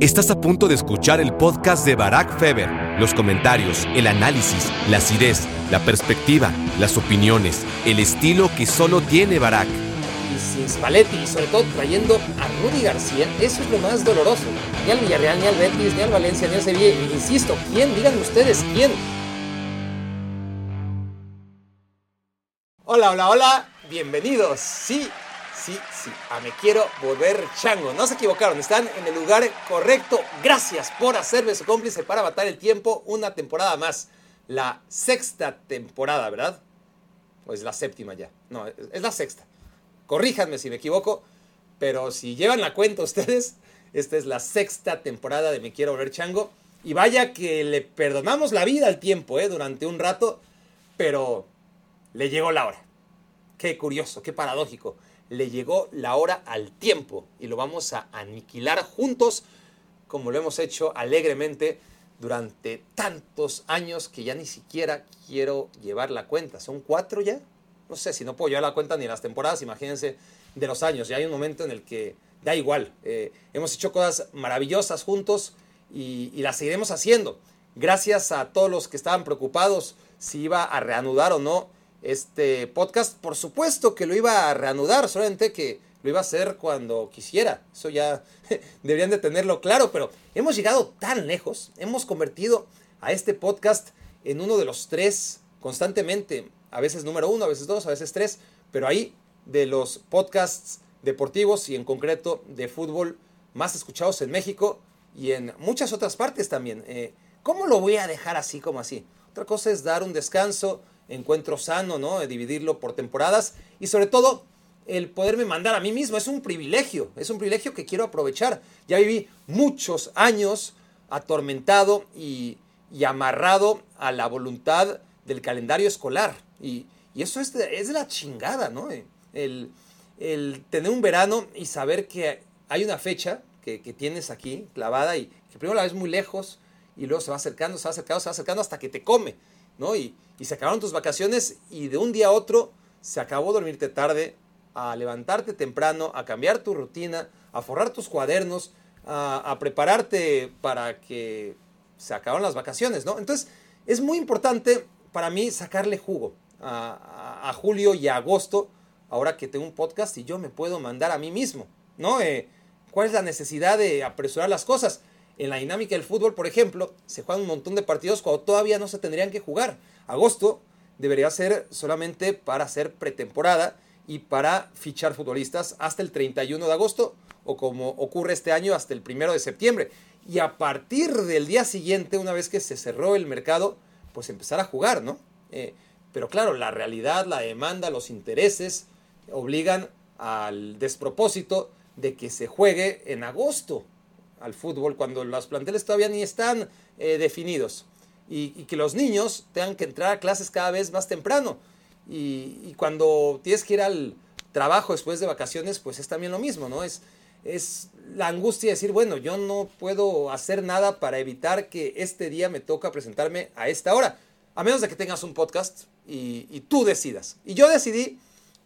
Estás a punto de escuchar el podcast de Barack Feber. Los comentarios, el análisis, la acidez, la perspectiva, las opiniones, el estilo que solo tiene Barack. Y sin Spalletti y sobre todo trayendo a Rudy García, eso es lo más doloroso. Ni al Villarreal, ni al Betis, ni al Valencia, ni al Sevilla. Insisto, ¿quién? Digan ustedes, ¿quién? Hola, hola, hola. Bienvenidos. Sí, sí, sí, a Me Quiero Volver Chango. No se equivocaron, están en el lugar correcto. Gracias por hacerme su cómplice para matar el tiempo una temporada más. La sexta temporada, ¿verdad? O es la séptima ya. No, es la sexta. Corríjanme si me equivoco, pero si llevan la cuenta ustedes, esta es la sexta temporada de Me Quiero Volver Chango. Y vaya que le perdonamos la vida al tiempo, ¿eh? Durante un rato, pero le llegó la hora. Qué curioso, qué paradójico le llegó la hora al tiempo y lo vamos a aniquilar juntos como lo hemos hecho alegremente durante tantos años que ya ni siquiera quiero llevar la cuenta. ¿Son cuatro ya? No sé si no puedo llevar la cuenta ni las temporadas, imagínense, de los años. Ya hay un momento en el que da igual. Eh, hemos hecho cosas maravillosas juntos y, y las seguiremos haciendo. Gracias a todos los que estaban preocupados si iba a reanudar o no este podcast. Por supuesto que lo iba a reanudar, solamente que lo iba a hacer cuando quisiera. Eso ya deberían de tenerlo claro, pero hemos llegado tan lejos, hemos convertido a este podcast en uno de los tres constantemente, a veces número uno, a veces dos, a veces tres, pero ahí de los podcasts deportivos y en concreto de fútbol más escuchados en México y en muchas otras partes también. Eh, ¿Cómo lo voy a dejar así como así? Otra cosa es dar un descanso, encuentro sano, ¿no? Dividirlo por temporadas y sobre todo el poderme mandar a mí mismo. Es un privilegio, es un privilegio que quiero aprovechar. Ya viví muchos años atormentado y, amarrado a la voluntad del calendario escolar. Y, eso es es la chingada, ¿no? El, tener un verano y saber que hay una fecha que, que, tienes aquí clavada y que primero la ves muy lejos y luego se va acercando, se va acercando, se va acercando hasta que te come, ¿no? Y, y se acabaron tus vacaciones y de un día a otro se acabó dormirte tarde, a levantarte temprano, a cambiar tu rutina, a forrar tus cuadernos, a, prepararte para que se acabaron las vacaciones, ¿no? Entonces, es muy importante para mí sacarle jugo a, julio y a agosto, ahora que tengo un podcast y yo me puedo mandar a mí mismo, ¿no? Eh, ¿Cuál es la necesidad de apresurar las cosas? En la dinámica del fútbol, por ejemplo, se juegan un montón de partidos cuando todavía no se tendrían que jugar. Agosto debería ser solamente para hacer pretemporada y para fichar futbolistas hasta el 31 de agosto o como ocurre este año hasta el 1 de septiembre. Y a partir del día siguiente, una vez que se cerró el mercado, pues empezar a jugar, ¿no? Eh, pero claro, la realidad, la demanda, los intereses obligan al despropósito de que se juegue en agosto al fútbol cuando los planteles todavía ni están eh, definidos y, que los niños tengan que entrar a clases cada vez más temprano y, cuando tienes que ir al trabajo después de vacaciones pues es también lo mismo, ¿no? Es, es la angustia de decir, bueno, yo no puedo hacer nada para evitar que este día me toca presentarme a esta hora, a menos de que tengas un podcast y, y tú decidas. Y yo decidí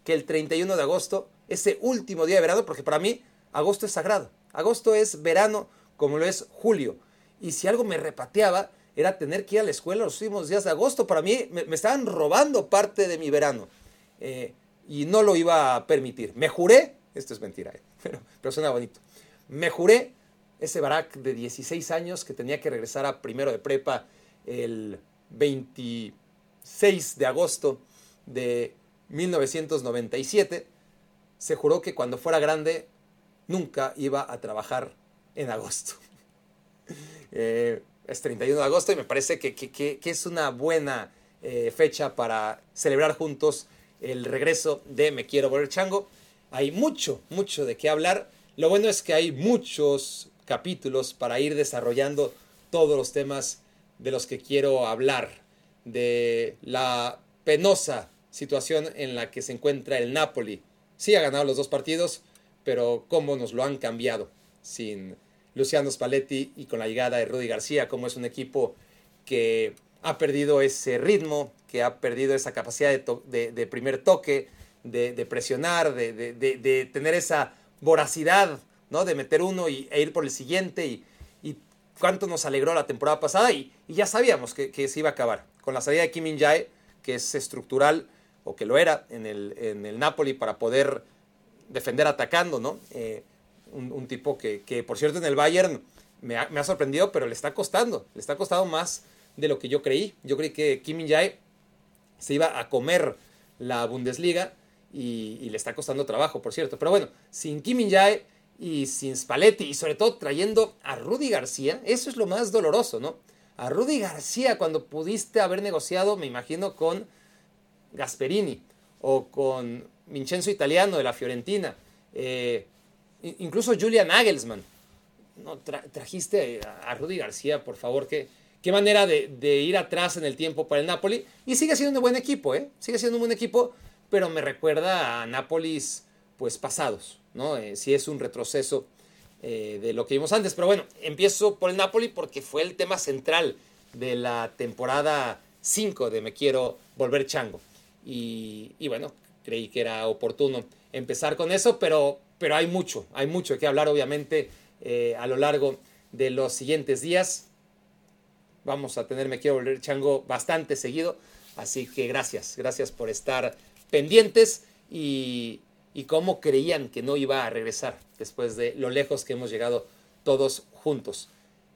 que el 31 de agosto, ese último día de verano, porque para mí agosto es sagrado. Agosto es verano como lo es julio. Y si algo me repateaba era tener que ir a la escuela los últimos días de agosto. Para mí me, estaban robando parte de mi verano. Eh, y no lo iba a permitir. Me juré, esto es mentira, eh, pero, pero suena bonito. Me juré ese Barack de 16 años que tenía que regresar a primero de prepa el 26 de agosto de 1997. Se juró que cuando fuera grande nunca iba a trabajar en agosto. Eh, es 31 de agosto y me parece que, es una buena eh, fecha para celebrar juntos el regreso de Me Quiero Volver Chango. Hay mucho, mucho de qué hablar. Lo bueno es que hay muchos capítulos para ir desarrollando todos los temas de los que quiero hablar. De la penosa situación en la que se encuentra el Napoli. Sí ha ganado los dos partidos, pero cómo nos lo han cambiado sin Luciano Spalletti y con la llegada de Rudy García, cómo es un equipo que ha perdido ese ritmo, que ha perdido esa capacidad de, primer toque, de, presionar, de, tener esa voracidad, ¿no? De meter uno y, e ir por el siguiente. Y, cuánto nos alegró la temporada pasada y, ya sabíamos que, se iba a acabar. Con la salida de Kim Min-jae, que es estructural, o que lo era en el, en el Napoli para poder defender atacando, ¿no? Eh, un, tipo que, por cierto, en el Bayern me ha, sorprendido, pero le está costando. Le está costando más de lo que yo creí. Yo creí que Kim Min-jae se iba a comer la Bundesliga y, le está costando trabajo, por cierto. Pero bueno, sin Kim Min-jae y sin Spalletti y sobre todo trayendo a Rudy García, eso es lo más doloroso, ¿no? A Rudy García cuando pudiste haber negociado, me imagino, con Gasperini o con Vincenzo Italiano de la Fiorentina, eh, incluso Julian Nagelsmann. No, trajiste a, Rudy García, por favor, qué, qué manera de, ir atrás en el tiempo para el Napoli. Y sigue siendo un buen equipo, ¿eh? Sigue siendo un buen equipo, pero me recuerda a Nápoles, pues pasados, ¿no? Eh, si es un retroceso eh, de lo que vimos antes. Pero bueno, empiezo por el Napoli porque fue el tema central de la temporada 5 de Me Quiero Volver Chango. Y, bueno, creí que era oportuno empezar con eso, pero, pero hay mucho, hay mucho que hablar obviamente eh, a lo largo de los siguientes días. Vamos a tener Me Quiero Volver Chango bastante seguido, así que gracias, gracias por estar pendientes y, y cómo creían que no iba a regresar después de lo lejos que hemos llegado todos juntos.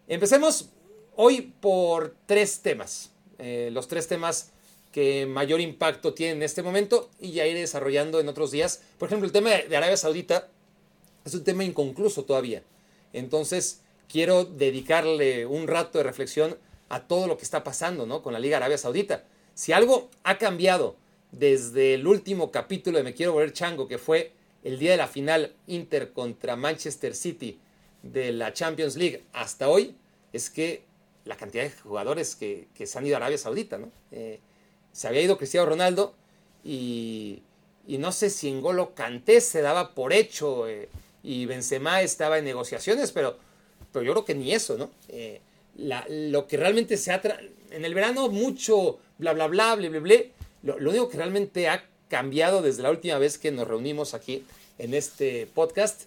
Empecemos hoy por tres temas. Eh, los tres temas que mayor impacto tienen en este momento y ya iré desarrollando en otros días. Por ejemplo, el tema de Arabia Saudita es un tema inconcluso todavía. Entonces, quiero dedicarle un rato de reflexión a todo lo que está pasando ¿no? con la Liga Arabia Saudita. Si algo ha cambiado desde el último capítulo de Me Quiero Volver Chango, que fue el día de la final Inter contra Manchester City de la Champions League hasta hoy, es que la cantidad de jugadores que, se han ido a Arabia Saudita, ¿no? Eh, se había ido Cristiano Ronaldo y, no sé si en Golo Canté se daba por hecho eh, y Benzema estaba en negociaciones, pero, pero yo creo que ni eso, ¿no? Eh, lo que realmente se ha... En el verano mucho bla, bla, bla, bla, bla, bla, lo, único que realmente ha cambiado desde la última vez que nos reunimos aquí en este podcast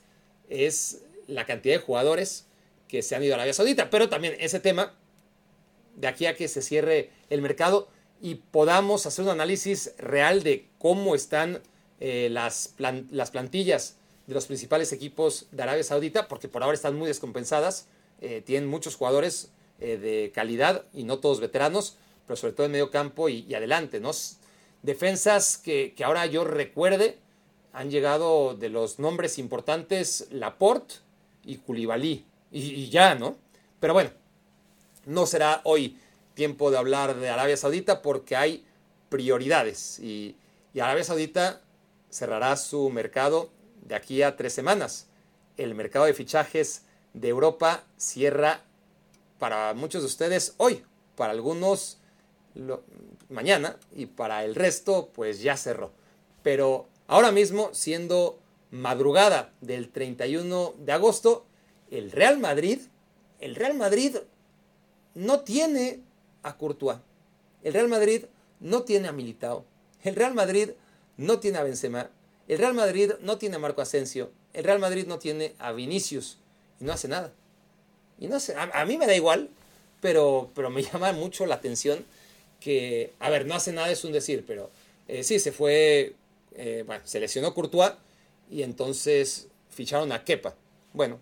es la cantidad de jugadores que se han ido a Arabia Saudita. Pero también ese tema, de aquí a que se cierre el mercado y podamos hacer un análisis real de cómo están eh, las, las, plantillas de los principales equipos de Arabia Saudita, porque por ahora están muy descompensadas, eh, tienen muchos jugadores eh, de calidad y no todos veteranos, pero sobre todo en medio campo y, adelante, ¿no? Defensas que, ahora yo recuerde han llegado de los nombres importantes Laporte y Koulibaly. Y, ya, ¿no? Pero bueno, no será hoy tiempo de hablar de Arabia Saudita porque hay prioridades. Y, Arabia Saudita cerrará su mercado de aquí a tres semanas. El mercado de fichajes de Europa cierra para muchos de ustedes hoy, para algunos mañana y para el resto pues ya cerró. Pero ahora mismo, siendo madrugada del 31 de agosto, el Real Madrid, el Real Madrid no tiene a Courtois. El Real Madrid no tiene a Militao. El Real Madrid no tiene a Benzema. El Real Madrid no tiene a Marco Asensio. El Real Madrid no tiene a Vinicius. Y no hace nada. Y no a, mí me da igual, pero, pero me llama mucho la atención que, a ver, no hace nada, es un decir, pero eh, sí, se fue, eh, bueno, se lesionó Courtois y entonces ficharon a Kepa. Bueno,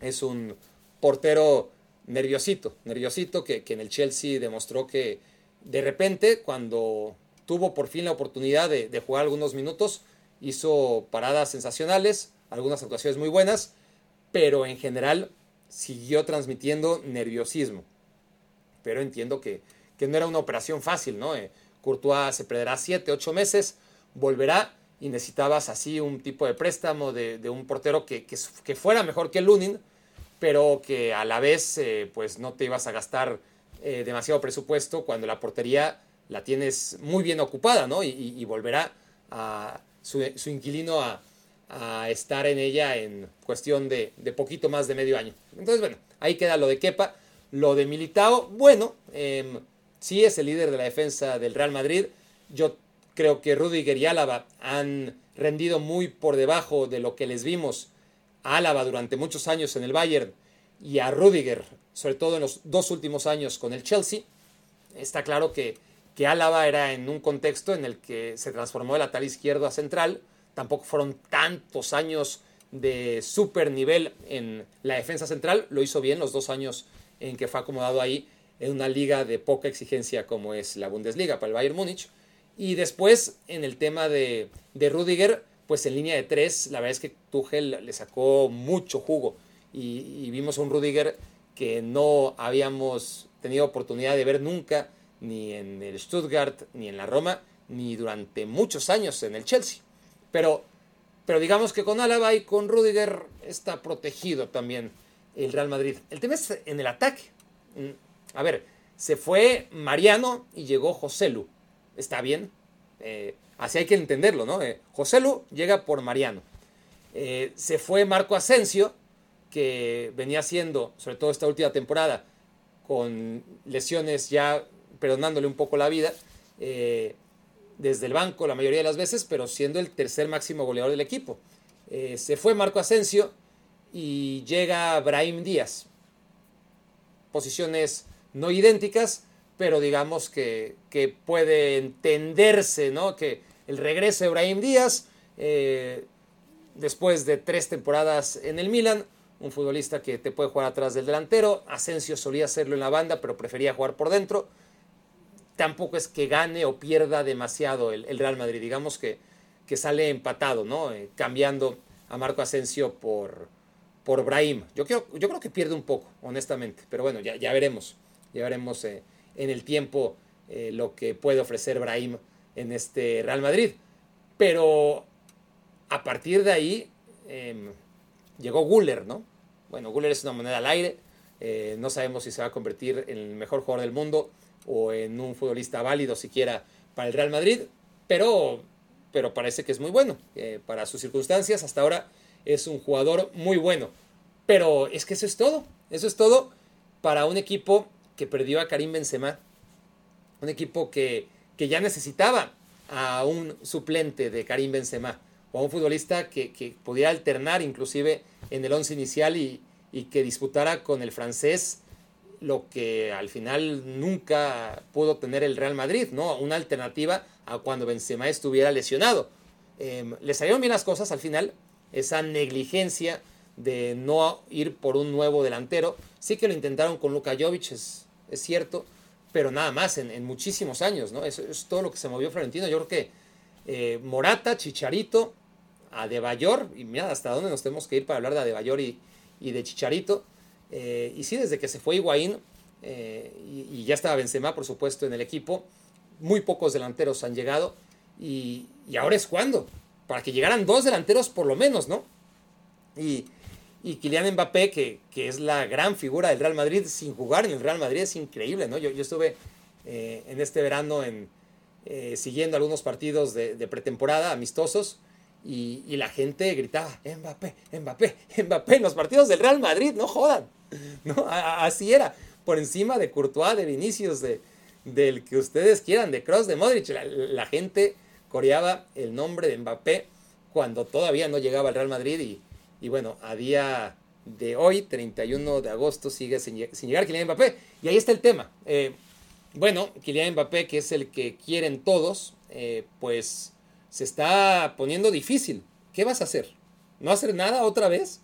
es un portero nerviosito, nerviosito que, en el Chelsea demostró que de repente cuando tuvo por fin la oportunidad de, de, jugar algunos minutos, hizo paradas sensacionales, algunas actuaciones muy buenas, pero en general siguió transmitiendo nerviosismo. Pero entiendo que, que no era una operación fácil, ¿no? Eh, Courtois se perderá 7, 8 meses, volverá y necesitabas así un tipo de préstamo de, un portero que, que, fuera mejor que Lunin, pero que a la vez eh, pues no te ibas a gastar eh, demasiado presupuesto cuando la portería la tienes muy bien ocupada, ¿no? Y, volverá a su, inquilino a, estar en ella en cuestión de, poquito más de medio año. Entonces, bueno, ahí queda lo de Kepa. Lo de Militao, bueno, eh, sí es el líder de la defensa del Real Madrid. Yo creo que Rudiger y Álava han rendido muy por debajo de lo que les vimos Álava durante muchos años en el Bayern y a Rudiger sobre todo en los dos últimos años con el Chelsea. Está claro que, que Álava era en un contexto en el que se transformó de lateral izquierdo a central. Tampoco fueron tantos años de super nivel en la defensa central. Lo hizo bien los dos años en que fue acomodado ahí en una liga de poca exigencia como es la Bundesliga para el Bayern Múnich. Y después en el tema de, de Rudiger, pues en línea de tres, la verdad es que Tuchel le sacó mucho jugo y, vimos a un Rudiger que no habíamos tenido oportunidad de ver nunca, ni en el Stuttgart, ni en la Roma, ni durante muchos años en el Chelsea. Pero, pero digamos que con Álava y con Rudiger está protegido también el Real Madrid. El tema es en el ataque. Mm, a ver, se fue Mariano y llegó José Lu. Está bien. Eh, así hay que entenderlo, ¿no? Eh, José Lu llega por Mariano. Eh, se fue Marco Asensio que venía haciendo, sobre todo esta última temporada, con lesiones ya perdonándole un poco la vida, eh, desde el banco la mayoría de las veces, pero siendo el tercer máximo goleador del equipo. Se fue Marco Asensio y llega Brahim Díaz. Posiciones no idénticas, pero digamos que, puede entenderse, ¿no? Que el regreso de Brahim Díaz, eh, después de tres temporadas en el Milan, un futbolista que te puede jugar atrás del delantero. Asensio solía hacerlo en la banda, pero prefería jugar por dentro. Tampoco es que gane o pierda demasiado el, Real Madrid. Digamos que, que sale empatado, ¿no? Eh, cambiando a Marco Asensio por, por Brahim. Yo creo, yo creo que pierde un poco, honestamente. Pero bueno, ya, ya veremos. Ya veremos eh, en el tiempo lo que puede ofrecer Brahim en este Real Madrid. Pero a partir de ahí em, llegó Guller, ¿no? Bueno, Guller es una moneda al aire. Eh, no sabemos si se va a convertir en el mejor jugador del mundo o en un futbolista válido siquiera para el Real Madrid, pero, pero parece que es muy bueno. Eh, para sus circunstancias, hasta ahora es un jugador muy bueno. Pero es que eso es todo. Eso es todo para un equipo que perdió a Karim Benzema. Un equipo que, que ya necesitaba a un suplente de Karim Benzema o a un futbolista que, que pudiera alternar inclusive en el once inicial y, que disputara con el francés lo que al final nunca pudo tener el Real Madrid, ¿no? Una alternativa a cuando Benzema estuviera lesionado. Eh, le salieron bien las cosas al final, esa negligencia de no ir por un nuevo delantero. Sí que lo intentaron con Luka Jovic, es, es cierto, pero nada más en, muchísimos años, ¿no? Eso es todo lo que se movió Florentino. Yo creo que eh, Morata, Chicharito, a Debayor, y mira hasta dónde nos tenemos que ir para hablar de Adebayor y, y de Chicharito. Eh, y sí, desde que se fue Higuaín eh, y, ya estaba Benzema, por supuesto, en el equipo, muy pocos delanteros han llegado. Y, ahora es cuando, para que llegaran dos delanteros por lo menos, ¿no? Y, y Kylian Mbappé, que, que, es la gran figura del Real Madrid, sin jugar en el Real Madrid es increíble, ¿no? Yo, yo estuve eh, en este verano en, siguiendo algunos partidos de, pretemporada amistosos y, la gente gritaba, Mbappé, Mbappé, Mbappé, en los partidos del Real Madrid, no jodan. ¿No? así era, por encima de Courtois, de Vinicius, de, del que ustedes quieran, de Cross, de Modric. La, gente coreaba el nombre de Mbappé cuando todavía no llegaba al Real Madrid y, y bueno, a día de hoy, 31 de agosto, sigue sin, llegar Kylian Mbappé. Y ahí está el tema. Eh, bueno, Kylian Mbappé, que es el que quieren todos, eh, pues se está poniendo difícil. ¿Qué vas a hacer? ¿No hacer nada otra vez?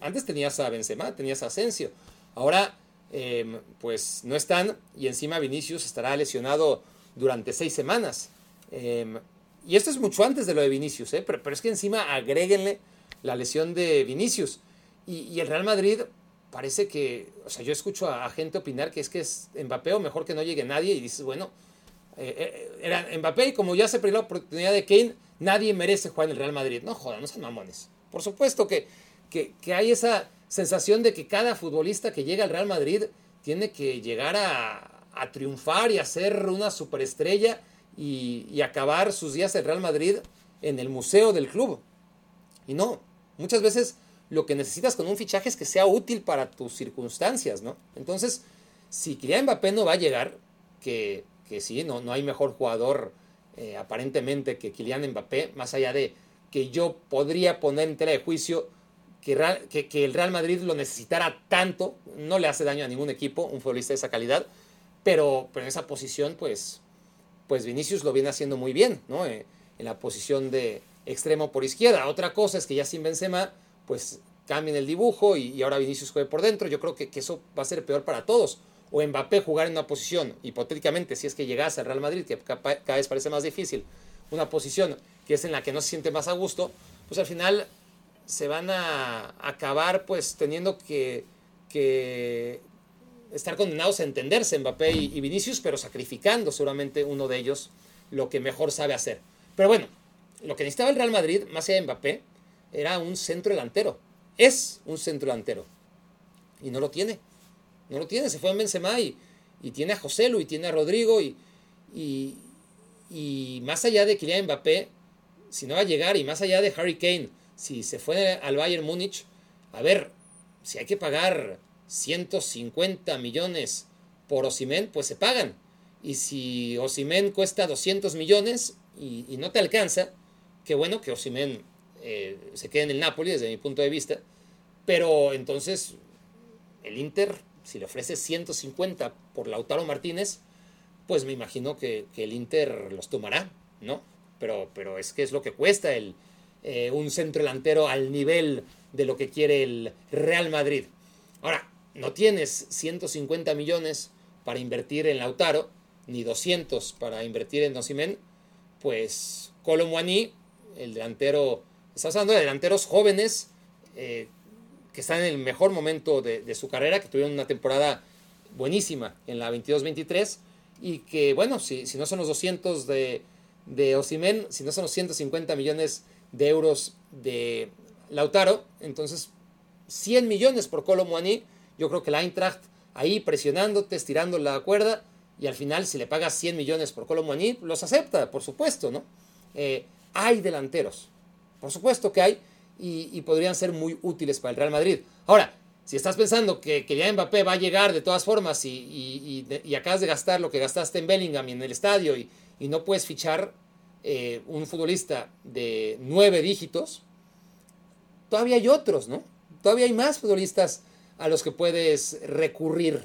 Antes tenías a Benzema, tenías a Asensio. Ahora, em, pues no están y encima Vinicius estará lesionado durante seis semanas. Em, y esto es mucho antes de lo de Vinicius, ¿eh? pero, es que encima agréguenle la lesión de Vinicius. Y, el Real Madrid parece que, o sea, yo escucho a, gente opinar que es que es Mbappé o mejor que no llegue nadie y dices, bueno, eh, eh, era Mbappé y como ya se perdió la oportunidad de Kane, nadie merece jugar en el Real Madrid. No jodan, no sean mamones. Por supuesto que, que, hay esa sensación de que cada futbolista que llega al Real Madrid tiene que llegar a, a triunfar y a ser una superestrella y, y, acabar sus días en Real Madrid en el museo del club. Y no, muchas veces lo que necesitas con un fichaje es que sea útil para tus circunstancias, ¿no? Entonces, si Kylian Mbappé no va a llegar, que que sí, no, no hay mejor jugador eh, aparentemente que Kylian Mbappé, más allá de que yo podría poner en tela de juicio que, que, el Real Madrid lo necesitara tanto. No le hace daño a ningún equipo, un futbolista de esa calidad. Pero, pero en esa posición, pues, pues Vinicius lo viene haciendo muy bien, ¿no? Eh, en la posición de extremo por izquierda. Otra cosa es que ya sin Benzema, pues cambien el dibujo y, ahora Vinicius juegue por dentro. Yo creo que, eso va a ser peor para todos. O Mbappé jugar en una posición, hipotéticamente, si es que llegase al Real Madrid, que cada vez parece más difícil, una posición que es en la que no se siente más a gusto, pues al final se van a acabar pues teniendo que estar condenados a entenderse Mbappé y, Vinicius, pero sacrificando seguramente uno de ellos lo que mejor sabe hacer. Pero bueno, lo que necesitaba el Real Madrid, más allá de Mbappé, era un centro delantero. Es un centro delantero. Y no lo tiene. No lo tiene. Se fue a Benzema y, y tiene a José Lu y tiene a Rodrigo y, y, más allá de Kylian Mbappé, si no va a llegar y más allá de Harry Kane, si se fue al Bayern Múnich, a ver, si hay que pagar 150 millones por Osimen, pues se pagan. Y si Osimen cuesta 200 millones y, no te alcanza, qué bueno que Osimen eh, se quede en el Napoli desde mi punto de vista. Pero entonces el Inter, si le ofrece 150 por Lautaro Martínez, pues me imagino que, el Inter los tomará, ¿no? Pero, pero es que es lo que cuesta el, eh, un centro delantero al nivel de lo que quiere el Real Madrid. Ahora, no tienes 150 millones para invertir en Lautaro, ni 200 para invertir en Nocimen, pues Colomwani, el delantero, estamos hablando de delanteros jóvenes eh, que están en el mejor momento de, su carrera, que tuvieron una temporada buenísima en la 22-23 y que, bueno, si, si, no son los 200 de, de Osimen, si no son los 150 millones de euros de Lautaro, entonces 100 millones por Colomwani yo creo que la Eintracht ahí presionándote, estirando la cuerda, y al final si le pagas 100 millones por Colomboigny, los acepta, por supuesto, ¿no? Eh, hay delanteros, por supuesto que hay, y, podrían ser muy útiles para el Real Madrid. Ahora, si estás pensando que, que ya Mbappé va a llegar de todas formas y, acabas de gastar lo que gastaste en Bellingham y en el estadio y, no puedes fichar eh, un futbolista de nueve dígitos, todavía hay otros, ¿no? Todavía hay más futbolistas a los que puedes recurrir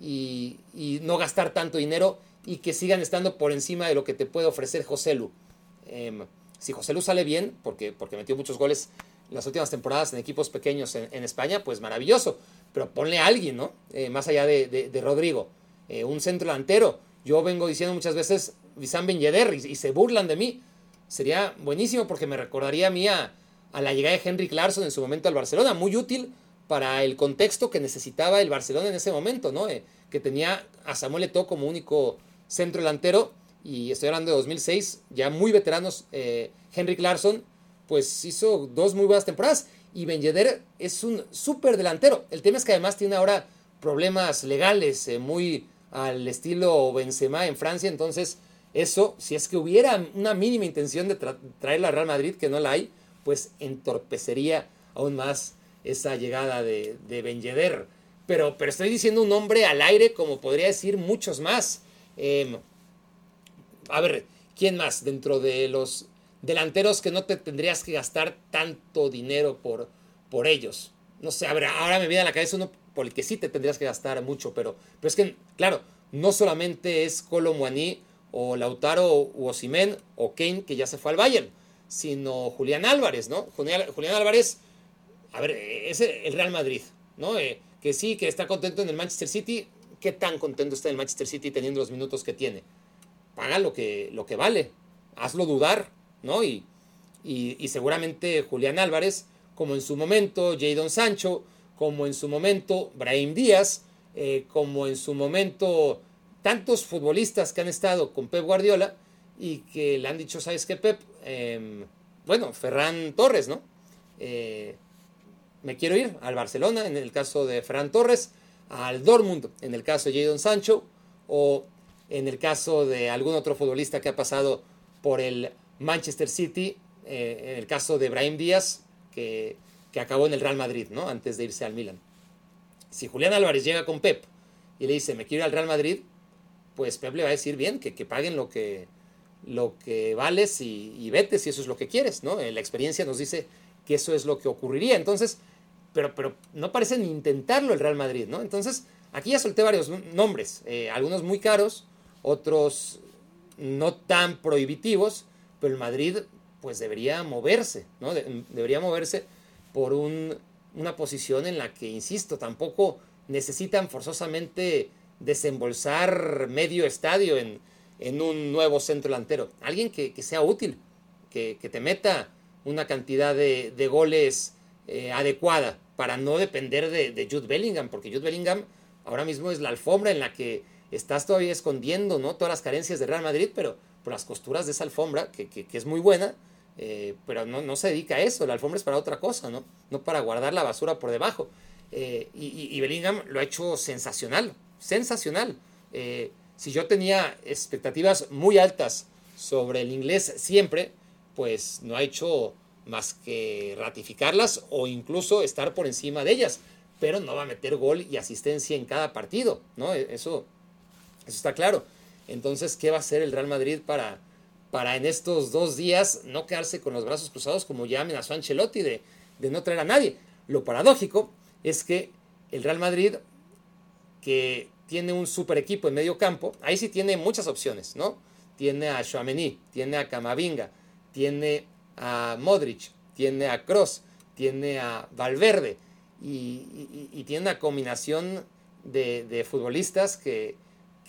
y, no gastar tanto dinero y que sigan estando por encima de lo que te puede ofrecer José Lu. Em, si José Lu sale bien, porque, porque metió muchos goles las últimas temporadas en equipos pequeños en, España, pues maravilloso. Pero ponle a alguien, ¿no? Eh, más allá de, Rodrigo. Eh, un centro delantero. Yo vengo diciendo muchas veces Wissam Ben y, se burlan de mí. Sería buenísimo porque me recordaría a mí a, la llegada de Henry Clarkson en su momento al Barcelona. Muy útil para el contexto que necesitaba el Barcelona en ese momento, ¿no? Eh, que tenía a Samuel Eto'o como único centro delantero y estoy hablando de 2006, ya muy veteranos, eh, Henry Clarkson, pues hizo dos muy buenas temporadas y Ben es un súper delantero. El tema es que además tiene ahora problemas legales eh, muy al estilo Benzema en Francia, entonces eso, si es que hubiera una mínima intención de traerla a Real Madrid, que no la hay, pues entorpecería aún más esa llegada de, de. Pero, pero estoy diciendo un nombre al aire como podría decir muchos más. Em, a ver, ¿quién más dentro de los delanteros que no te tendrías que gastar tanto dinero por, por ellos? No sé, a ver, ahora me viene a la cabeza uno por el que sí te tendrías que gastar mucho, pero, pero es que, claro, no solamente es Colo o Lautaro o Osimen o Kane que ya se fue al Bayern, sino Julián Álvarez, ¿no? Julián Álvarez a ver, es el Real Madrid, ¿no? Eh, que sí, que está contento en el Manchester City. ¿Qué tan contento está en el Manchester City teniendo los minutos que tiene? Paga lo que, lo que vale, hazlo dudar, ¿no? Y, y, seguramente Julián Álvarez, como en su momento Jadon Sancho, como en su momento Brahim Díaz, eh, como en su momento tantos futbolistas que han estado con Pep Guardiola y que le han dicho, ¿sabes qué, Pep? Em, bueno, Ferran Torres, ¿no? Eh, me quiero ir al Barcelona, en el caso de Ferran Torres, al Dortmund, en el caso de Jadon Sancho, o en el caso de algún otro futbolista que ha pasado por el Manchester City, eh, en el caso de Brahim Díaz, que, acabó en el Real Madrid, ¿no? Antes de irse al Milan. Si Julián Álvarez llega con Pep y le dice, me quiero ir al Real Madrid, pues Pep le va a decir bien, que, que paguen lo que, lo que vales y, y, vete si eso es lo que quieres, ¿no? Eh, la experiencia nos dice que eso es lo que ocurriría. Entonces, pero, pero no parece ni intentarlo el Real Madrid, ¿no? Entonces, aquí ya solté varios nombres, eh, algunos muy caros, otros no tan prohibitivos, pero el Madrid pues debería moverse, ¿no? debería moverse por una posición en la que, insisto, tampoco necesitan forzosamente desembolsar medio estadio en, un nuevo centro delantero. Alguien que, sea útil, que, te meta una cantidad de, goles eh, adecuada para no depender de, Jude Bellingham, porque Jude Bellingham ahora mismo es la alfombra en la que estás todavía escondiendo ¿no? todas las carencias de Real Madrid, pero por las costuras de esa alfombra, que, es muy buena, eh, pero no, no, se dedica a eso, la alfombra es para otra cosa, no, no para guardar la basura por debajo. Eh, y, Bellingham lo ha hecho sensacional, sensacional. Eh, si yo tenía expectativas muy altas sobre el inglés siempre, pues no ha hecho más que ratificarlas o incluso estar por encima de ellas, pero no va a meter gol y asistencia en cada partido, ¿no? E, eso, eso está claro. Entonces, ¿qué va a hacer el Real Madrid para, para en estos dos días no quedarse con los brazos cruzados como ya amenazó Ancelotti de, de no traer a nadie? Lo paradójico es que el Real Madrid, que tiene un super equipo en medio campo, ahí sí tiene muchas opciones, ¿no? Tiene a Chouameni, tiene a Camavinga, tiene a Modric, tiene a Cross, tiene a Valverde y, tiene una combinación de, futbolistas que,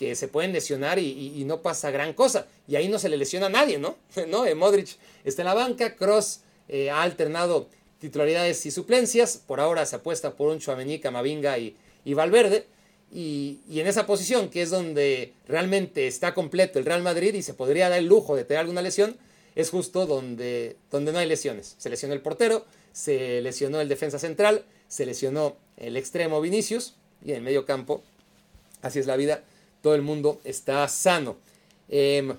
que, se pueden lesionar y, no pasa gran cosa. Y ahí no se le lesiona a nadie, ¿no? ¿No? Eh, Modric está en la banca, Cross eh, ha alternado titularidades y suplencias. Por ahora se apuesta por un Chouameni, Camavinga y, y Valverde. Y, en esa posición, que es donde realmente está completo el Real Madrid y se podría dar el lujo de tener alguna lesión, es justo donde, donde no hay lesiones. Se lesionó el portero, se lesionó el defensa central, se lesionó el extremo Vinicius y en el medio campo, así es la vida, todo el mundo está sano. Em,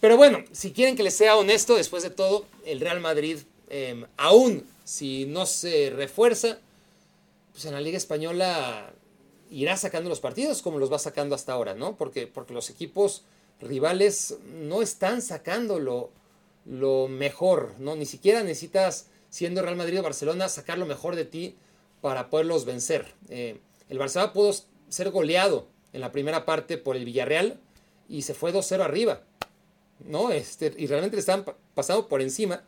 pero bueno, si quieren que les sea honesto, después de todo, el Real Madrid, em, aún si no se refuerza, pues en la Liga Española irá sacando los partidos como los va sacando hasta ahora, ¿no? Porque, porque los equipos rivales no están sacando lo, mejor, ¿no? Ni siquiera necesitas, siendo Real Madrid o Barcelona, sacar lo mejor de ti para poderlos vencer. Eh, el Barcelona pudo ser goleado en la primera parte por el Villarreal y se fue 2-0 arriba, ¿no? Este, y realmente le estaban pasando por encima.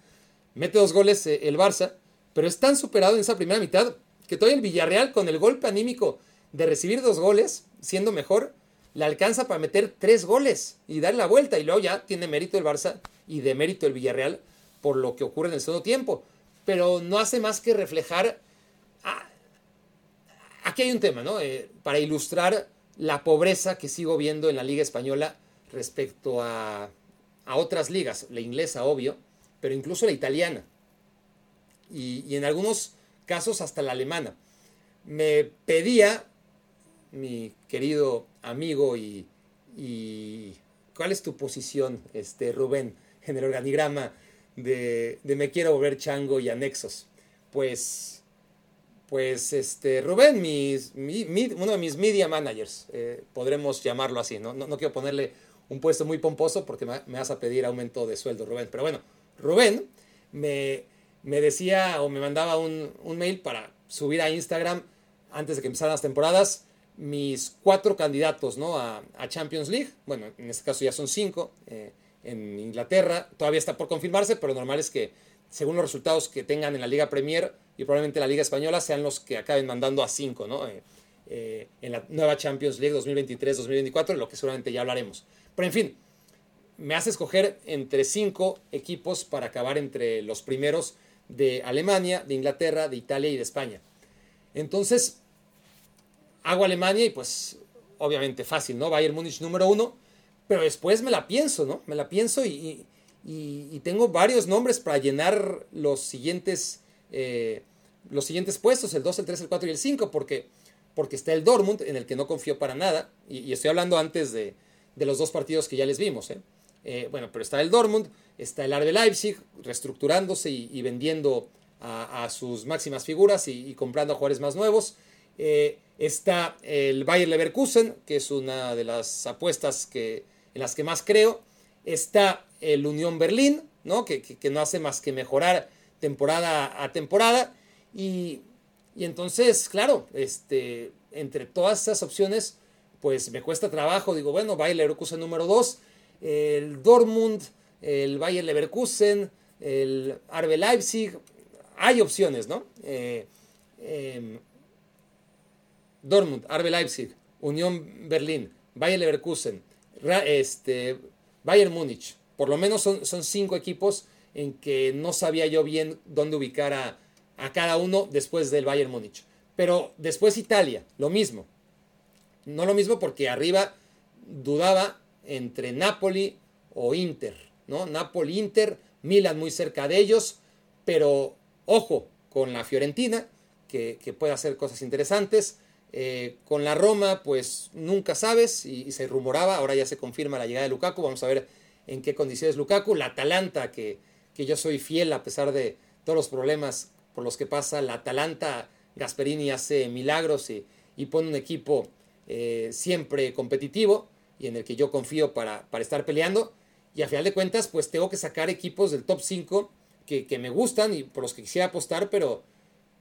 Mete dos goles eh, el Barça, pero es tan superado en esa primera mitad que todavía el Villarreal con el golpe anímico de recibir dos goles, siendo mejor, le alcanza para meter tres goles y dar la vuelta. Y luego ya tiene mérito el Barça y de mérito el Villarreal por lo que ocurre en el segundo tiempo. Pero no hace más que reflejar. Ah, aquí hay un tema, ¿no? Eh, para ilustrar la pobreza que sigo viendo en la Liga Española respecto a, a otras ligas, la inglesa, obvio, pero incluso la italiana. Y, y en algunos casos hasta la alemana. Me pedía mi querido amigo y, ¿cuál es tu posición, este, Rubén, en el organigrama de, Me Quiero Volver Chango y Anexos? Pues, pues este, Rubén, mis, uno de mis media managers, eh, podremos llamarlo así, ¿no? ¿no? quiero ponerle un puesto muy pomposo porque me, vas a pedir aumento de sueldo, Rubén. Pero bueno, Rubén me, decía o me mandaba un, un mail para subir a Instagram antes de que empezaran las temporadas mis cuatro candidatos ¿no? a, Champions League. Bueno, en este caso ya son cinco. Eh, en Inglaterra todavía está por confirmarse, pero normal es que según los resultados que tengan en la Liga Premier y probablemente en la Liga Española sean los que acaben mandando a cinco ¿no? Eh, eh, en la nueva Champions League 2023-2024, lo que seguramente ya hablaremos. Pero en fin, me hace escoger entre cinco equipos para acabar entre los primeros de Alemania, de Inglaterra, de Italia y de España. Entonces, hago Alemania y pues obviamente fácil, ¿no? Bayern Múnich número uno, pero después me la pienso, ¿no? Me la pienso y, tengo varios nombres para llenar los siguientes, eh, los siguientes puestos, el 2, el 3, el 4 y el 5, porque, porque está el Dortmund, en el que no confío para nada, y, estoy hablando antes de, los dos partidos que ya les vimos, ¿eh? ¿eh? bueno, pero está el Dortmund, está el Arbe Leipzig, reestructurándose y, vendiendo a, sus máximas figuras y, comprando a jugadores más nuevos. Está el Bayer Leverkusen, que es una de las apuestas que, en las que más creo. Está el Unión Berlín, ¿no? Que, no hace más que mejorar temporada a temporada. Y, entonces, claro, este, entre todas esas opciones, pues me cuesta trabajo. Digo, bueno, Bayer Leverkusen número 2, el Dortmund, el Bayer Leverkusen, el Arbe Leipzig. Hay opciones, ¿no? Eh, em, Dortmund, Arbe Leipzig, Unión Berlín, Bayer Leverkusen, este, Bayern Múnich. Por lo menos son, son, cinco equipos en que no sabía yo bien dónde ubicar a, a cada uno después del Bayern Múnich. Pero después Italia, lo mismo. No lo mismo porque arriba dudaba entre Napoli o Inter, ¿no? Napoli, Inter, Milan muy cerca de ellos, pero ojo con la Fiorentina, que, puede hacer cosas interesantes. Eh, con la Roma, pues nunca sabes, y, se rumoraba, ahora ya se confirma la llegada de Lukaku, vamos a ver en qué condiciones Lukaku. La Atalanta, que, que yo soy fiel a pesar de todos los problemas por los que pasa la Atalanta, Gasperini hace milagros y, pone un equipo eh, siempre competitivo y en el que yo confío para, para, estar peleando. Y a final de cuentas, pues tengo que sacar equipos del top 5 que, que me gustan y por los que quisiera apostar, pero,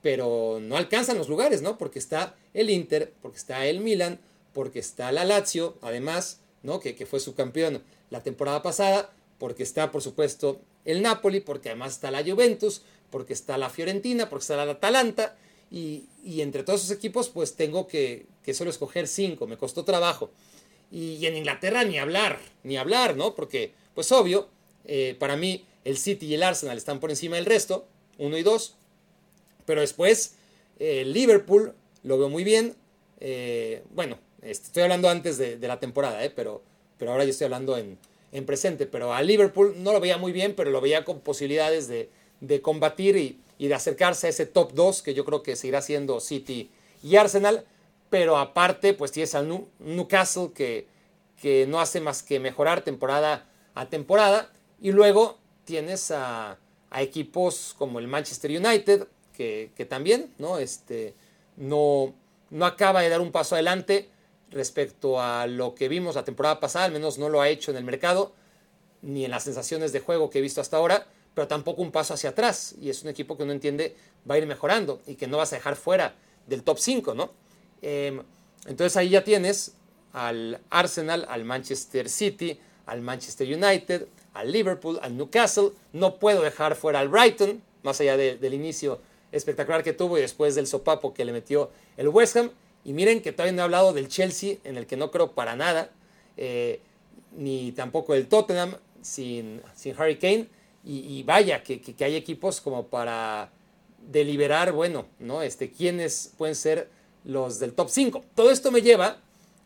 pero no alcanzan los lugares, ¿no? Porque está el Inter, porque está el Milan, porque está la Lazio, además, ¿no? Que, que fue subcampeón la temporada pasada, porque está, por supuesto, el Napoli, porque además está la Juventus, porque está la Fiorentina, porque está la Atalanta, y, entre todos esos equipos, pues tengo que, que solo escoger cinco, me costó trabajo. Y, en Inglaterra ni hablar, ni hablar, ¿no? Porque, pues obvio, eh, para mí el City y el Arsenal están por encima del resto, uno y dos, pero después el Liverpool lo veo muy bien, eh, bueno, este, estoy hablando antes de, la temporada, ¿eh? pero, pero ahora yo estoy hablando en, en presente, pero a Liverpool no lo veía muy bien, pero lo veía con posibilidades de, de combatir y, de acercarse a ese top 2 que yo creo que seguirá siendo City y Arsenal. Pero aparte, pues tienes al Newcastle que, que no hace más que mejorar temporada a temporada. Y luego tienes a, equipos como el Manchester United, que, también ¿no? Este, no, no acaba de dar un paso adelante respecto a lo que vimos la temporada pasada, al menos no lo ha hecho en el mercado, ni en las sensaciones de juego que he visto hasta ahora pero tampoco un paso hacia atrás. Y es un equipo que uno entiende va a ir mejorando y que no vas a dejar fuera del top 5, ¿no? Em, entonces ahí ya tienes al Arsenal, al Manchester City, al Manchester United, al Liverpool, al Newcastle. No puedo dejar fuera al Brighton, más allá del inicio espectacular que tuvo y después del sopapo que le metió el West Ham. Y miren que todavía no he hablado del Chelsea, en el que no creo para nada, eh, ni tampoco del Tottenham sin, sin Harry Kane y, vaya, que, hay equipos como para deliberar, bueno, ¿no? Este, quiénes pueden ser los del top 5. Todo esto me lleva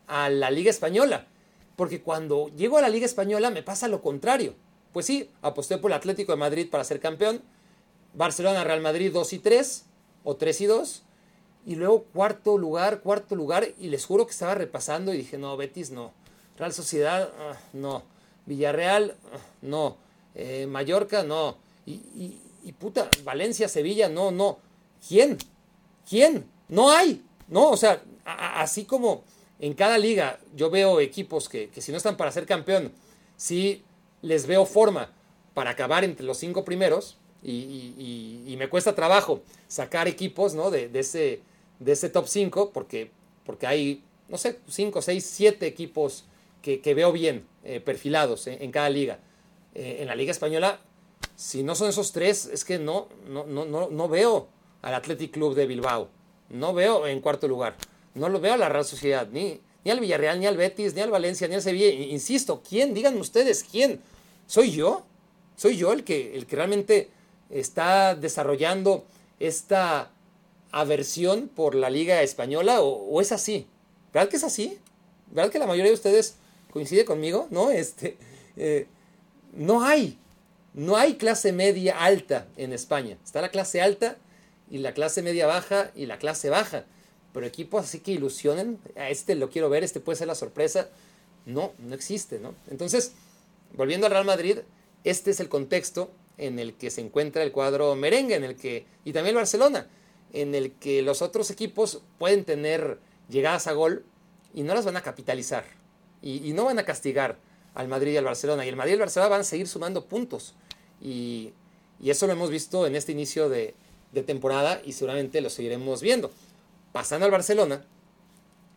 a la Liga Española, porque cuando llego a la Liga Española me pasa lo contrario. Pues sí, aposté por el Atlético de Madrid para ser campeón, Barcelona, Real Madrid 2 y 3, o 3 y 2, y luego cuarto lugar, cuarto lugar, y les juro que estaba repasando y dije, no, Betis no, Real Sociedad, ah, no, Villarreal, ah, no. Eh, Mallorca, no. Y, puta, Valencia, Sevilla, no, no. ¿Quién? ¿Quién? No hay. No, o sea, así como en cada liga yo veo equipos que, si no están para ser campeón, sí les veo forma para acabar entre los cinco primeros y, me cuesta trabajo sacar equipos ¿no? de, ese, de ese top 5 porque, porque hay, no sé, 5, 6, 7 equipos que, veo bien eh, perfilados en cada liga. Eh, en la Liga Española, si no son esos tres, es que no, no, no, no, no veo al Athletic Club de Bilbao. No veo en cuarto lugar. No lo veo a la Real Sociedad, ni, ni al Villarreal, ni al Betis, ni al Valencia, ni al Sevilla. Insisto, ¿quién? Díganme ustedes, ¿quién? ¿Soy yo? ¿Soy yo el que, el que realmente está desarrollando esta aversión por la Liga Española? ¿O, es así? ¿Verdad que es así? ¿Verdad que la mayoría de ustedes coincide conmigo? ¿No? Este, eh, no hay, no hay clase media alta en España. Está la clase alta y la clase media baja y la clase baja. Pero equipos así que ilusionen, a este lo quiero ver, este puede ser la sorpresa. No, no existe, ¿no? Entonces, volviendo al Real Madrid, este es el contexto en el que se encuentra el cuadro merengue, en el que, y también el Barcelona, en el que los otros equipos pueden tener llegadas a gol y no las van a capitalizar y no van a castigar al Madrid y al Barcelona. Y el Madrid y el Barcelona van a seguir sumando puntos. Y, eso lo hemos visto en este inicio de temporada y seguramente lo seguiremos viendo. Pasando al Barcelona,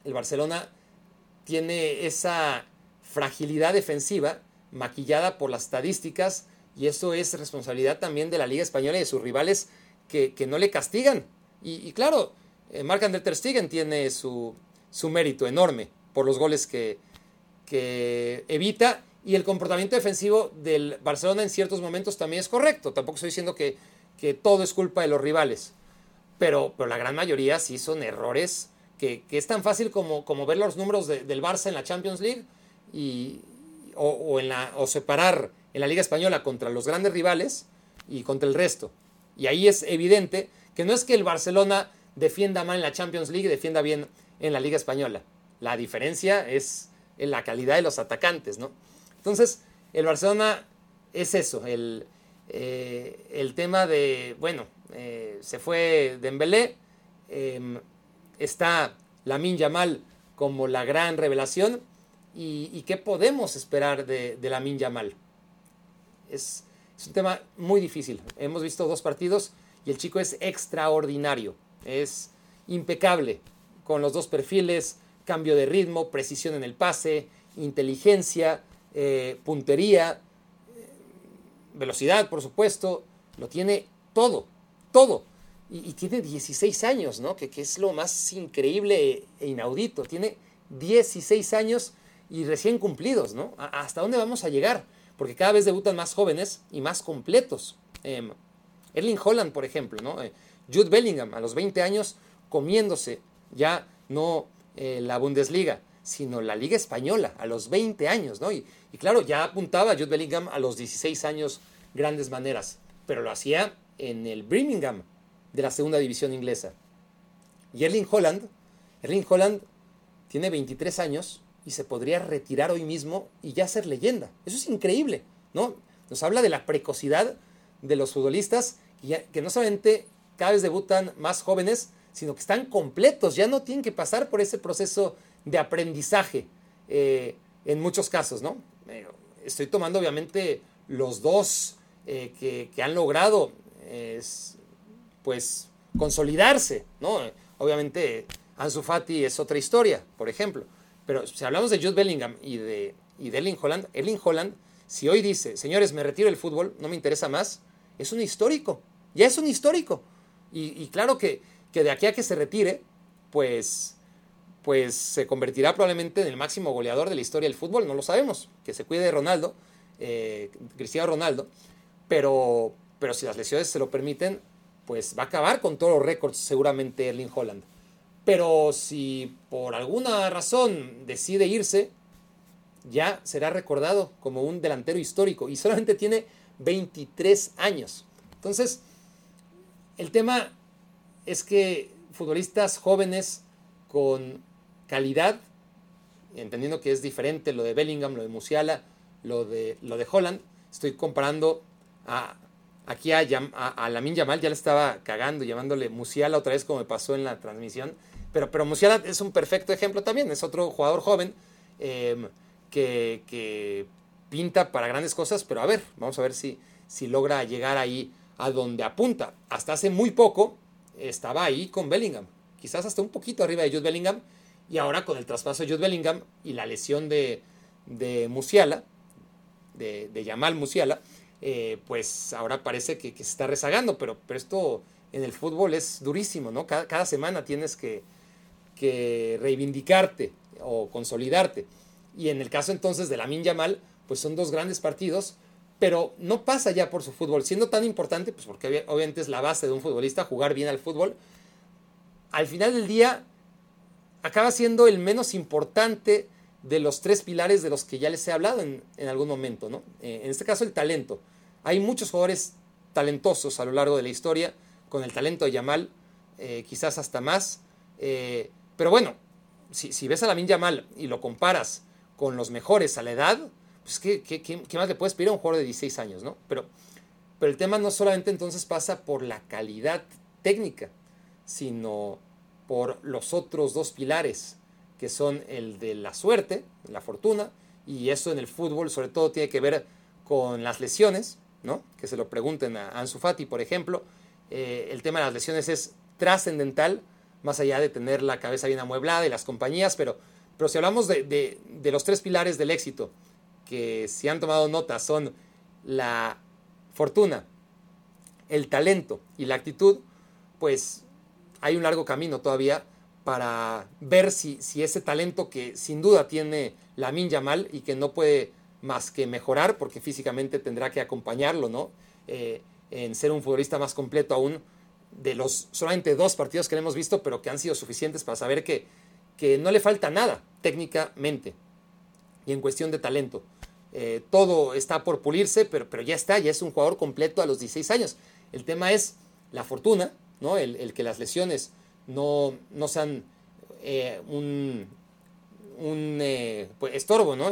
el Barcelona tiene esa fragilidad defensiva maquillada por las estadísticas y eso es responsabilidad también de la Liga Española y de sus rivales que, no le castigan. Y, claro, eh, Marc-André Ter Stegen tiene su, su, mérito enorme por los goles que, que evita y el comportamiento defensivo del Barcelona en ciertos momentos también es correcto. Tampoco estoy diciendo que, que todo es culpa de los rivales, pero, pero la gran mayoría sí son errores que, es tan fácil como, como ver los números del Barça en la Champions League y, o, en la, o separar en la Liga Española contra los grandes rivales y contra el resto. Y ahí es evidente que no es que el Barcelona defienda mal en la Champions League defienda bien en la Liga Española. La diferencia es en la calidad de los atacantes, ¿no? Entonces, el Barcelona es eso, el, eh, el tema de, bueno, eh, se fue Dembélé, eh, está Lamin Yamal como la gran revelación. ¿Y, qué podemos esperar de, de Lamin Yamal? Es un tema muy difícil. Hemos visto dos partidos y el chico es extraordinario. Es impecable con los dos perfiles, cambio de ritmo, precisión en el pase, inteligencia, eh, puntería, eh, velocidad, por supuesto. Lo tiene todo, todo y, tiene 16 años, ¿no? Que, es lo más increíble e inaudito. Tiene 16 años y recién cumplidos, ¿no? ¿Hasta dónde vamos a llegar? Porque cada vez debutan más jóvenes y más completos. Em, Erling Holland, por ejemplo, ¿no? Eh, Jude Bellingham, a los 20 años, comiéndose ya no eh, la Bundesliga, sino la Liga Española, a los 20 años, ¿no? Y, claro, ya apuntaba Jude Bellingham a los 16 años grandes maneras, pero lo hacía en el Birmingham, de la segunda división inglesa. Y Erling Holland, Erling Holland tiene 23 años y se podría retirar hoy mismo y ya ser leyenda. Eso es increíble, ¿no? Nos habla de la precocidad de los futbolistas que, no solamente cada vez debutan más jóvenes, sino que están completos, ya no tienen que pasar por ese proceso de aprendizaje eh, en muchos casos, ¿no? Estoy tomando obviamente los dos eh, que, han logrado pues consolidarse, ¿no? Obviamente Ansu Fati es otra historia, por ejemplo, pero si hablamos de Jude Bellingham y de, y de Holland, Erling Holland, si hoy dice, señores, me retiro del fútbol, no me interesa más, es un histórico, ya es un histórico. Y, claro que, que, de aquí a que se retire, pues, pues se convertirá probablemente en el máximo goleador de la historia del fútbol, no lo sabemos, que se cuide de Ronaldo, eh, Cristiano Ronaldo, pero, pero si las lesiones se lo permiten, pues va a acabar con todos los récords seguramente Erling Holland. Pero si por alguna razón decide irse, ya será recordado como un delantero histórico y solamente tiene 23 años. Entonces, el tema es que futbolistas jóvenes con calidad, entendiendo que es diferente lo de Bellingham, lo de Musiala, lo de, lo de Holland, estoy comparando a Aquí a, a, a Lamin Yamal ya le estaba cagando, llamándole Musiala otra vez como me pasó en la transmisión. Pero, pero Musiala es un perfecto ejemplo también. Es otro jugador joven em, que, pinta para grandes cosas. Pero a ver, vamos a ver si, si logra llegar ahí a donde apunta. Hasta hace muy poco estaba ahí con Bellingham. Quizás hasta un poquito arriba de Jude Bellingham. Y ahora con el traspaso de Jude Bellingham y la lesión de, de Musiala, de, de Yamal Musiala, eh, pues ahora parece que, se está rezagando, pero, pero, esto en el fútbol es durísimo, ¿no? Cada, semana tienes que, reivindicarte o consolidarte. Y en el caso entonces de la Yamal, pues son dos grandes partidos, pero no pasa ya por su fútbol, siendo tan importante, pues porque obviamente es la base de un futbolista, jugar bien al fútbol, al final del día acaba siendo el menos importante de los tres pilares de los que ya les he hablado en, algún momento, ¿no? Eh, en este caso el talento. Hay muchos jugadores talentosos a lo largo de la historia, con el talento de Yamal, eh, quizás hasta más. Eh, pero bueno, si, ves a Lamin Yamal y lo comparas con los mejores a la edad, pues ¿qué, qué, más le puedes pedir a un jugador de 16 años, ¿no? Pero, pero el tema no solamente entonces pasa por la calidad técnica, sino por los otros dos pilares, que son el de la suerte, la fortuna, y eso en el fútbol sobre todo tiene que ver con las lesiones, ¿no? Que se lo pregunten a Ansu Fati, por ejemplo. Eh, el tema de las lesiones es trascendental, más allá de tener la cabeza bien amueblada y las compañías, pero, pero si hablamos de, de los tres pilares del éxito, que si han tomado nota son la fortuna, el talento y la actitud, pues hay un largo camino todavía para ver si, si ese talento que sin duda tiene la Yamal y que no puede más que mejorar porque físicamente tendrá que acompañarlo, ¿no? Eh, en ser un futbolista más completo aún de los solamente dos partidos que le hemos visto, pero que han sido suficientes para saber que, que no le falta nada técnicamente y en cuestión de talento. Eh, todo está por pulirse, pero, pero ya está, ya es un jugador completo a los 16 años. El tema es la fortuna, ¿no? el, que las lesiones no, no sean eh, un, un eh, pues, estorbo, ¿no?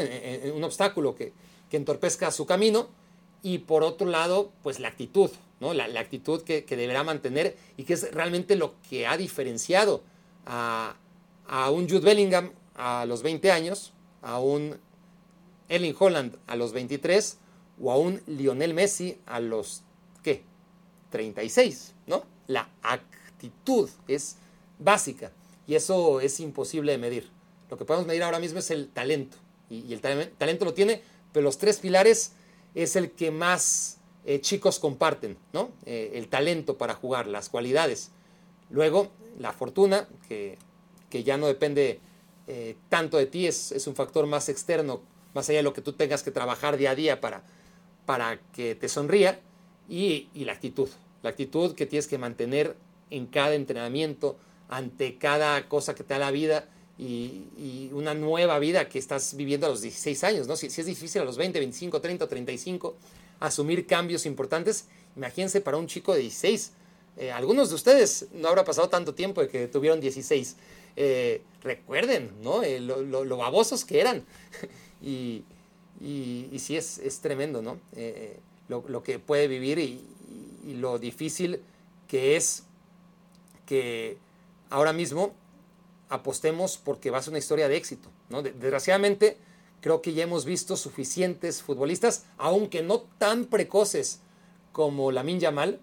un obstáculo que, entorpezca su camino. Y por otro lado, pues la actitud, ¿no? la, actitud que, deberá mantener y que es realmente lo que ha diferenciado a, a un Jude Bellingham a los 20 años, a un Erling Holland a los 23 o a un Lionel Messi a los, ¿qué? 36, ¿no? La actitud es básica y eso es imposible de medir. Lo que podemos medir ahora mismo es el talento y, el talento lo tiene, pero los tres pilares es el que más eh, chicos comparten, ¿no? Eh, el talento para jugar, las cualidades. Luego, la fortuna, que, ya no depende eh, tanto de ti, es, es, un factor más externo, más allá de lo que tú tengas que trabajar día a día para, para que te sonría y, la actitud. La actitud que tienes que mantener en cada entrenamiento, ante cada cosa que te da la vida y, una nueva vida que estás viviendo a los 16 años. ¿no? Si, es difícil a los 20, 25, 30, 35 asumir cambios importantes, imagínense para un chico de 16. Eh, algunos de ustedes no habrá pasado tanto tiempo de que tuvieron 16. Eh, recuerden ¿no? Eh, lo, babosos que eran. y, sí es, es tremendo, ¿no? lo, que puede vivir y, lo difícil que es que ahora mismo apostemos porque va a ser una historia de éxito. ¿no? Desgraciadamente, creo que ya hemos visto suficientes futbolistas, aunque no tan precoces como la Yamal,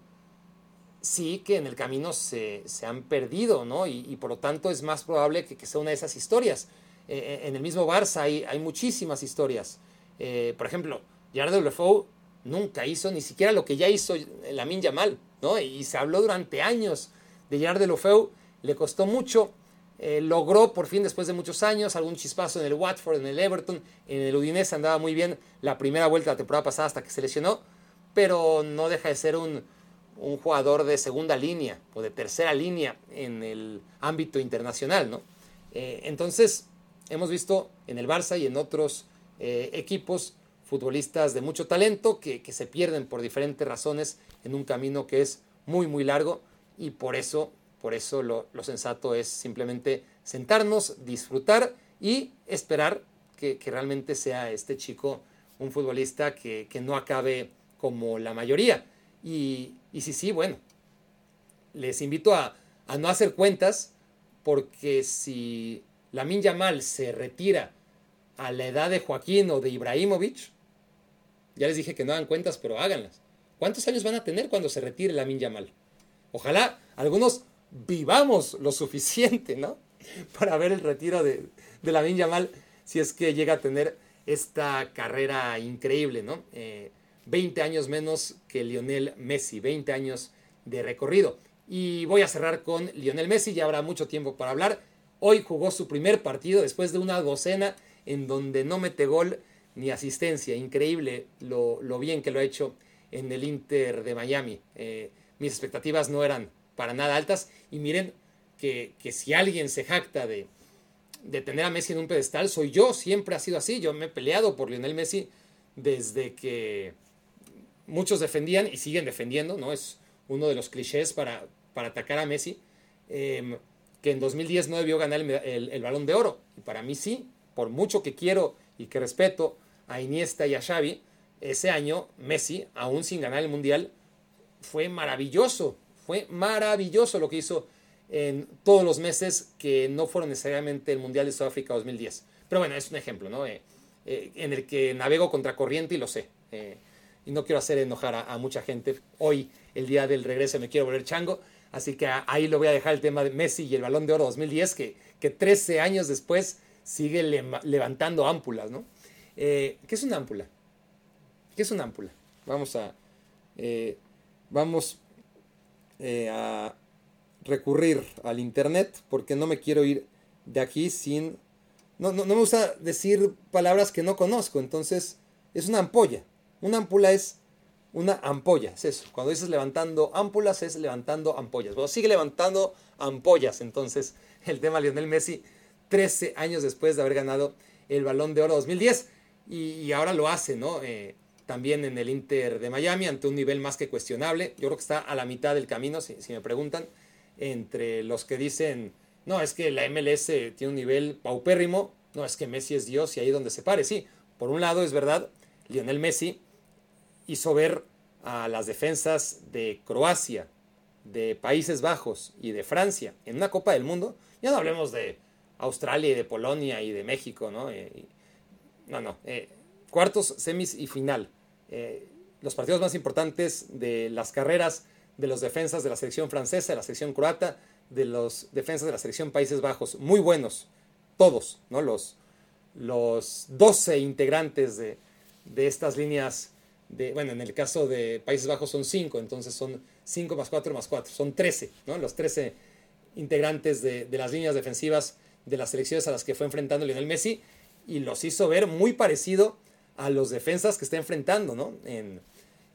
sí que en el camino se, han perdido, ¿no? Y, por lo tanto es más probable que, sea una de esas historias. Eh, eh, en el mismo Barça hay, hay muchísimas historias. Eh, por ejemplo, Jared Lefou nunca hizo ni siquiera lo que ya hizo Lamin Yamal, ¿no? Y se habló durante años de Gerard Lofeu, le costó mucho, logró por fin después de muchos años algún chispazo en el Watford, en el Everton, en el Udinese andaba muy bien la primera vuelta de la temporada pasada hasta que se lesionó, pero no deja de ser un, jugador de segunda línea o de tercera línea en el ámbito internacional, ¿no? Eh, entonces, hemos visto en el Barça y en otros eh, equipos futbolistas de mucho talento que, se pierden por diferentes razones en un camino que es muy, muy largo y por eso, por eso lo, sensato es simplemente sentarnos, disfrutar y esperar que, realmente sea este chico un futbolista que, no acabe como la mayoría. Y, y sí, bueno, les invito a, no hacer cuentas porque si la Yamal se retira a la edad de Joaquín o de Ibrahimovic, ya les dije que no hagan cuentas, pero háganlas. ¿Cuántos años van a tener cuando se retire la Yamal? Ojalá algunos vivamos lo suficiente, ¿no? Para ver el retiro de, de la Yamal si es que llega a tener esta carrera increíble, ¿no? 20 eh, años menos que Lionel Messi, 20 años de recorrido. Y voy a cerrar con Lionel Messi, ya habrá mucho tiempo para hablar. Hoy jugó su primer partido después de una docena en donde no mete gol ni asistencia. Increíble lo, bien que lo ha hecho en el Inter de Miami. Eh, mis expectativas no eran para nada altas y miren que, si alguien se jacta de, de, tener a Messi en un pedestal, soy yo, siempre ha sido así. Yo me he peleado por Lionel Messi desde que muchos defendían y siguen defendiendo, ¿no? Es uno de los clichés para, para atacar a Messi, em, que en 2010 no debió ganar el, el balón de oro. Y para mí sí, por mucho que quiero y que respeto a Iniesta y a Xavi, ese año Messi, aún sin ganar el Mundial, fue maravilloso, fue maravilloso lo que hizo en todos los meses que no fueron necesariamente el Mundial de Sudáfrica 2010. Pero bueno, es un ejemplo, ¿no? Eh, eh, en el que navego contra corriente y lo sé. Y no quiero hacer enojar a, mucha gente. Hoy, el día del regreso, me quiero volver chango. Así que ahí lo voy a dejar el tema de Messi y el Balón de Oro 2010, que, que 13 años después sigue levantando ámpulas, ¿no? Eh, ¿Qué es una ámpula? ¿Qué es una ámpula? Vamos a, eh, vamos eh, a recurrir al internet porque no me quiero ir de aquí sin... No, no me gusta decir palabras que no conozco, entonces es una ampolla. Una ámpula es una ampolla, es eso. Cuando dices levantando ámpulas es levantando ampollas. Bueno, sigue levantando ampollas, entonces el tema Lionel Messi 13 años después de haber ganado el Balón de Oro 2010 y, ahora lo hace, ¿no? Eh, también en el Inter de Miami ante un nivel más que cuestionable. Yo creo que está a la mitad del camino, si, si me preguntan, entre los que dicen, no, es que la MLS tiene un nivel paupérrimo, no, es que Messi es Dios y ahí donde se pare. Sí, por un lado es verdad, Lionel Messi hizo ver a las defensas de Croacia, de Países Bajos y de Francia en una Copa del Mundo. Ya no hablemos de Australia y de Polonia y de México, ¿no? Eh, no, no. Eh, cuartos, semis y final. Eh, los partidos más importantes de las carreras de los defensas de la selección francesa, de la selección croata, de los defensas de la selección Países Bajos. Muy buenos, todos, ¿no? Los, los 12 integrantes de, de estas líneas de, bueno, en el caso de Países Bajos son 5, entonces son 5 más 4 más 4, son 13, ¿no? Los 13 integrantes de, de, las líneas defensivas de las selecciones a las que fue enfrentando Lionel Messi y los hizo ver muy parecido a los defensas que está enfrentando, ¿no? En,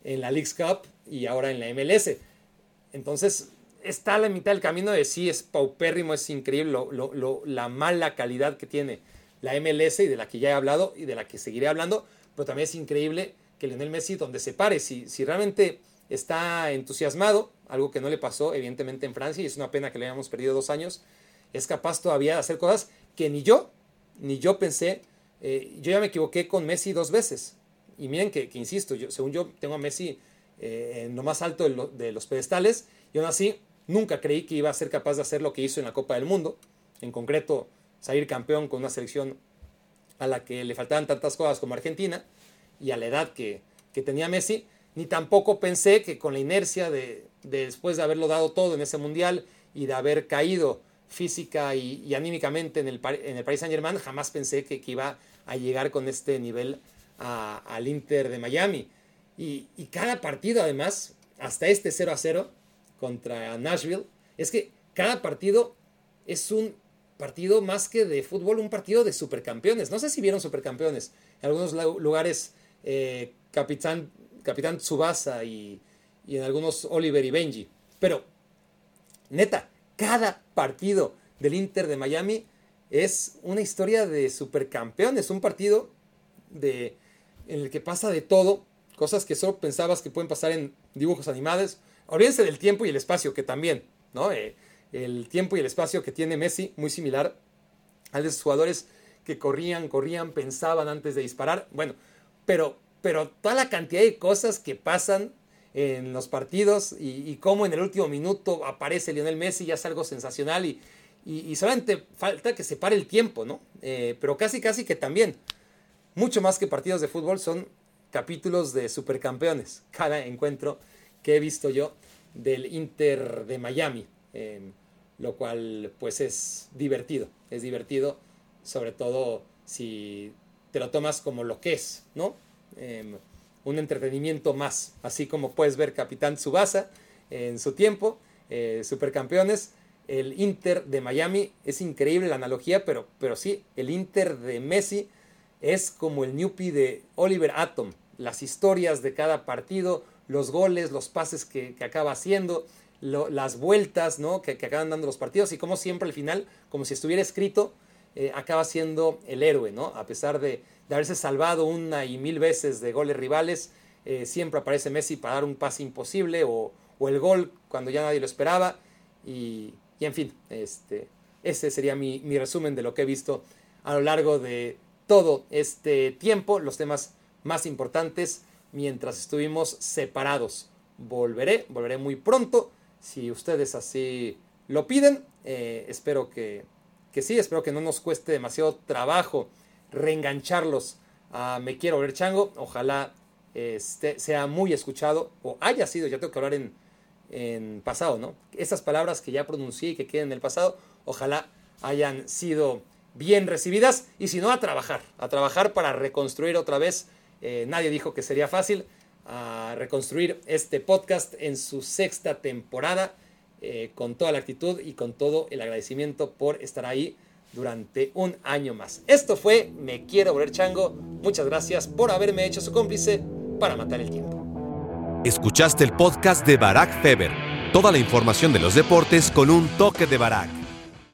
en la League's Cup y ahora en la MLS. Entonces, está a la mitad del camino de sí, es paupérrimo, es increíble lo, la mala calidad que tiene la MLS y de la que ya he hablado y de la que seguiré hablando, pero también es increíble que Lionel Messi, donde se pare, si, si realmente está entusiasmado, algo que no le pasó evidentemente en Francia y es una pena que le hayamos perdido dos años, es capaz todavía de hacer cosas que ni yo, ni yo pensé, eh, yo ya me equivoqué con Messi dos veces. Y miren que, insisto, yo, según yo tengo a Messi eh, en lo más alto de, de, los pedestales y aún así nunca creí que iba a ser capaz de hacer lo que hizo en la Copa del Mundo, en concreto salir campeón con una selección a la que le faltaban tantas cosas como Argentina y a la edad que, tenía Messi, ni tampoco pensé que con la inercia de, después de haberlo dado todo en ese mundial y de haber caído física y, anímicamente en el, en el Paris Saint Germain, jamás pensé que, iba a llegar con este nivel al Inter de Miami. Y, y, cada partido además, hasta este 0 a 0 contra Nashville, es que cada partido es un partido más que de fútbol, un partido de supercampeones. No sé si vieron supercampeones. En algunos lugares, eh, Capitán, Capitán Tsubasa y, en algunos Oliver y Benji. Pero, neta, cada partido del Inter de Miami es una historia de supercampeones. Un partido en el que pasa de todo. Cosas que solo pensabas que pueden pasar en dibujos animados. Olvídense del tiempo y el espacio, que también, ¿no? Eh, el tiempo y el espacio que tiene Messi, muy similar de sus jugadores que corrían, corrían, pensaban antes de disparar. Bueno, pero, pero toda la cantidad de cosas que pasan en los partidos y, cómo en el último minuto aparece Lionel Messi ya es algo sensacional y, solamente falta que se pare el tiempo, ¿no? Eh, pero casi, casi que también, mucho más que partidos de fútbol, son capítulos de supercampeones, cada encuentro que he visto yo del Inter de Miami. Em, lo cual pues es divertido, es divertido, sobre todo si te lo tomas como lo que es, ¿no? Em, un entretenimiento más, así como puedes ver Capitán Tsubasa en su tiempo, eh, Supercampeones, el Inter de Miami, es increíble la analogía, pero, pero sí, el Inter de Messi es como el Newpie de Oliver Atom, las historias de cada partido, los goles, los pases que, que acaba haciendo, las vueltas ¿no? que, acaban dando los partidos y como siempre al final, como si estuviera escrito, eh, acaba siendo el héroe, ¿no? A pesar de, haberse salvado una y mil veces de goles rivales, eh, siempre aparece Messi para dar un pase imposible o, el gol cuando ya nadie lo esperaba y, en fin, este, ese sería mi, mi resumen de lo que he visto a lo largo de todo este tiempo, los temas más importantes mientras estuvimos separados. Volveré, volveré muy pronto si ustedes así lo piden. Eh, espero que, que, sí, espero que no nos cueste demasiado trabajo reengancharlos a Me Quiero Ver Chango. Ojalá este, sea muy escuchado o haya sido, ya tengo que hablar en, en pasado, ¿no? Esas palabras que ya pronuncié y que queden en el pasado, ojalá hayan sido bien recibidas y si no, a trabajar, a trabajar para reconstruir otra vez. Eh, nadie dijo que sería fácil reconstruir este podcast en su sexta temporada eh, con toda la actitud y con todo el agradecimiento por estar ahí durante un año más. Esto fue Me Quiero Volver Chango. Muchas gracias por haberme hecho su cómplice para matar el tiempo. Escuchaste el podcast de Barack Feber. Toda la información de los deportes con un toque de Barack.